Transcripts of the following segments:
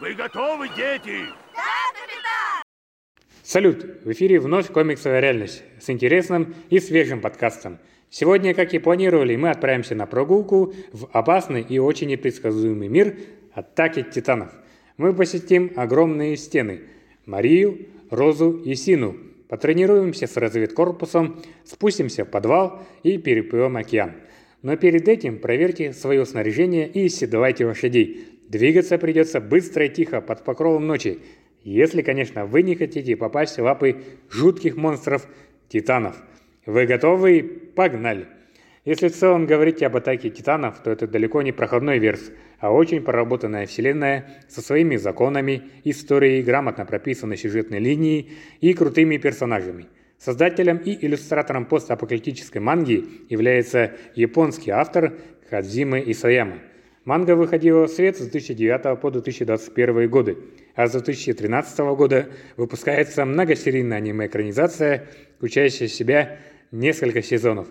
Вы готовы, дети? Да, капитан! Салют! В эфире вновь комиксовая реальность с интересным и свежим подкастом. Сегодня, как и планировали, мы отправимся на прогулку в опасный и очень непредсказуемый мир атаки титанов. Мы посетим огромные стены – Марию, Розу и Сину. Потренируемся с разведкорпусом, спустимся в подвал и переплывем океан. Но перед этим проверьте свое снаряжение и седлайте лошадей. Двигаться придется быстро и тихо, под покровом ночи, если, конечно, вы не хотите попасть в лапы жутких монстров титанов. Вы готовы? Погнали! Если в целом говорить об атаке титанов, то это далеко не проходной верс, а очень проработанная вселенная со своими законами, историей, грамотно прописанной сюжетной линией и крутыми персонажами. Создателем и иллюстратором постапокалиптической манги является японский автор Хадзиме Исаяма – Манга выходила в свет с 2009 по 2021 годы, а с 2013 года выпускается многосерийная аниме-экранизация, включающая в себя несколько сезонов.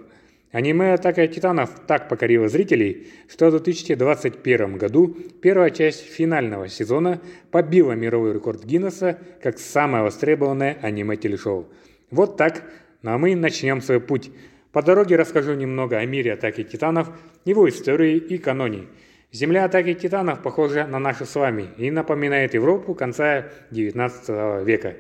Аниме «Атака титанов» так покорило зрителей, что в 2021 году первая часть финального сезона побила мировой рекорд Гиннесса как самое востребованное аниме-телешоу. Вот так, ну а мы начнем свой путь. По дороге расскажу немного о мире «Атаки титанов», его истории и каноне – Земля атаки титанов похожа на нашу с вами и напоминает Европу конца XIX века.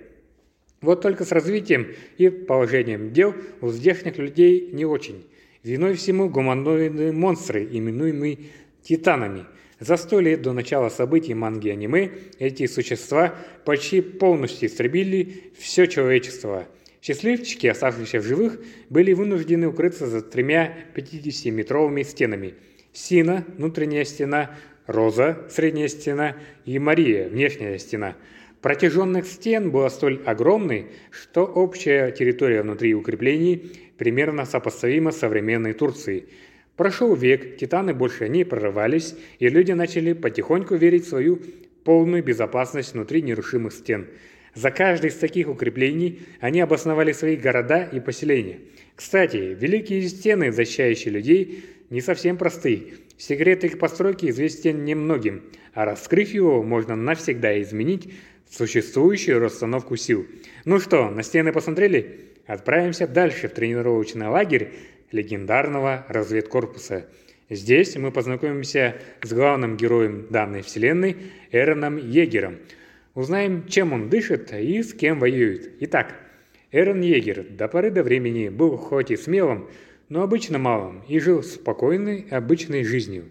Вот только с развитием и положением дел у здешних людей не очень. Виной всему гуманоидные монстры, именуемые титанами. За сто лет до начала событий манги аниме эти существа почти полностью истребили все человечество. Счастливчики, оставшиеся в живых, были вынуждены укрыться за тремя 50-метровыми стенами – Сина – внутренняя стена, Роза – средняя стена и Мария – внешняя стена. Протяженных стен была столь огромной, что общая территория внутри укреплений примерно сопоставима с современной Турцией. Прошел век, титаны больше не прорывались, и люди начали потихоньку верить в свою полную безопасность внутри нерушимых стен. За каждый из таких укреплений они обосновали свои города и поселения. Кстати, великие стены, защищающие людей, не совсем простые. Секрет их постройки известен немногим, а раскрыв его, можно навсегда изменить существующую расстановку сил. Ну что, на стены посмотрели? Отправимся дальше в тренировочный лагерь легендарного разведкорпуса. Здесь мы познакомимся с главным героем данной вселенной Эроном Егером. Узнаем, чем он дышит и с кем воюет. Итак, Эрон Егер до поры до времени был хоть и смелым, но обычно малым, и жил спокойной, обычной жизнью.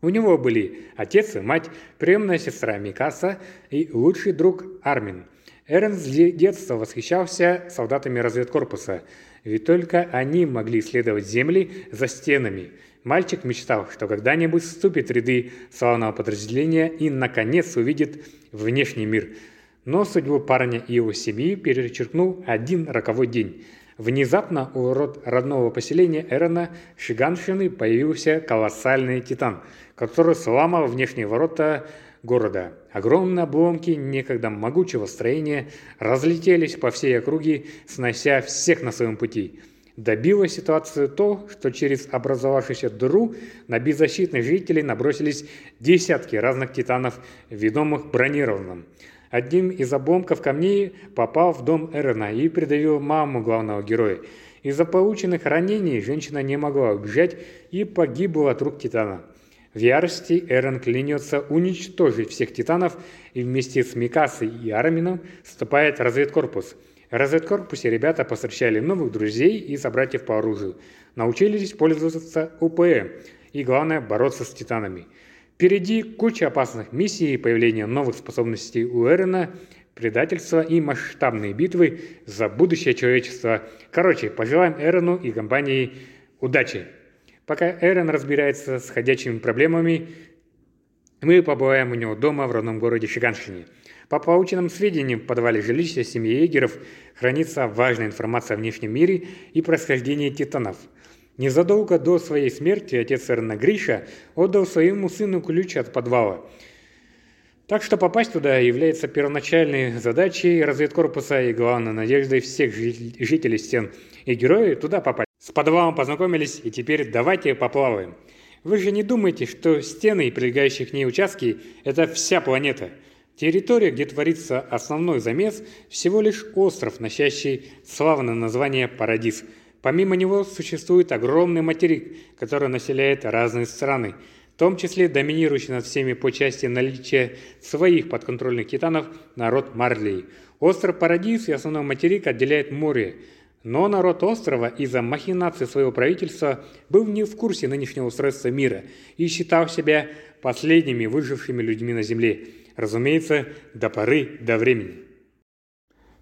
У него были отец и мать, приемная сестра Микаса и лучший друг Армин. Эрен с детства восхищался солдатами разведкорпуса, ведь только они могли исследовать земли за стенами. Мальчик мечтал, что когда-нибудь вступит в ряды славного подразделения и, наконец, увидит внешний мир. Но судьбу парня и его семьи перечеркнул один роковой день – Внезапно у род родного поселения Эрона Шиганшины появился колоссальный титан, который сломал внешние ворота города. Огромные обломки некогда могучего строения разлетелись по всей округе, снося всех на своем пути. Добило ситуацию то, что через образовавшуюся дыру на беззащитных жителей набросились десятки разных титанов, ведомых бронированным. Одним из обломков камней попал в дом Эрена и придавил маму главного героя. Из-за полученных ранений женщина не могла убежать и погибла от рук Титана. В ярости Эрен клянется уничтожить всех Титанов и вместе с Микасой и Армином вступает в разведкорпус. В разведкорпусе ребята постречали новых друзей и собратьев по оружию, научились пользоваться УПМ и, главное, бороться с Титанами – Впереди куча опасных миссий, появление новых способностей у Эрена, предательство и масштабные битвы за будущее человечества. Короче, пожелаем Эрену и компании удачи. Пока Эрен разбирается с ходячими проблемами, мы побываем у него дома в родном городе Шиганшине. По полученным сведениям, в подвале жилища семьи егеров хранится важная информация о внешнем мире и происхождении титанов – Незадолго до своей смерти отец Эрна Гриша отдал своему сыну ключ от подвала. Так что попасть туда является первоначальной задачей разведкорпуса и главной надеждой всех жителей стен. И герои туда попасть. С подвалом познакомились, и теперь давайте поплаваем. Вы же не думаете, что стены и прилегающие к ней участки – это вся планета. Территория, где творится основной замес, всего лишь остров, носящий славное название Парадис. Помимо него существует огромный материк, который населяет разные страны, в том числе доминирующий над всеми по части наличия своих подконтрольных титанов народ Марлей. Остров Парадис и основной материк отделяет море, но народ острова из-за махинации своего правительства был не в курсе нынешнего устройства мира и считал себя последними выжившими людьми на Земле. Разумеется, до поры до времени.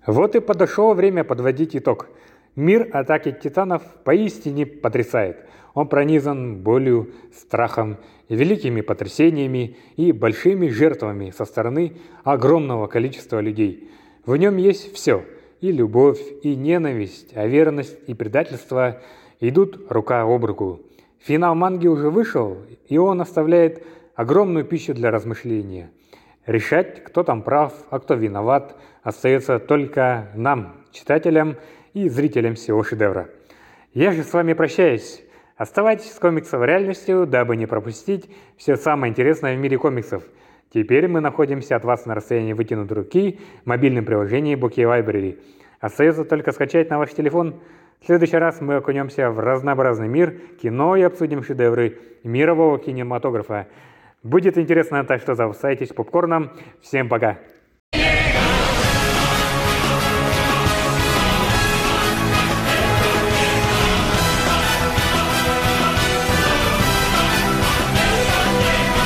Вот и подошло время подводить итог. Мир атаки титанов поистине потрясает. Он пронизан болью, страхом, великими потрясениями и большими жертвами со стороны огромного количества людей. В нем есть все – и любовь, и ненависть, а верность и предательство идут рука об руку. Финал манги уже вышел, и он оставляет огромную пищу для размышления – Решать, кто там прав, а кто виноват, остается только нам, читателям и зрителям всего шедевра. Я же с вами прощаюсь. Оставайтесь с комиксом реальностью, дабы не пропустить все самое интересное в мире комиксов. Теперь мы находимся от вас на расстоянии вытянутой руки в мобильном приложении Bookie Library. Остается только скачать на ваш телефон. В следующий раз мы окунемся в разнообразный мир кино и обсудим шедевры мирового кинематографа. Будет интересно, так что запасайтесь попкорном. Всем пока!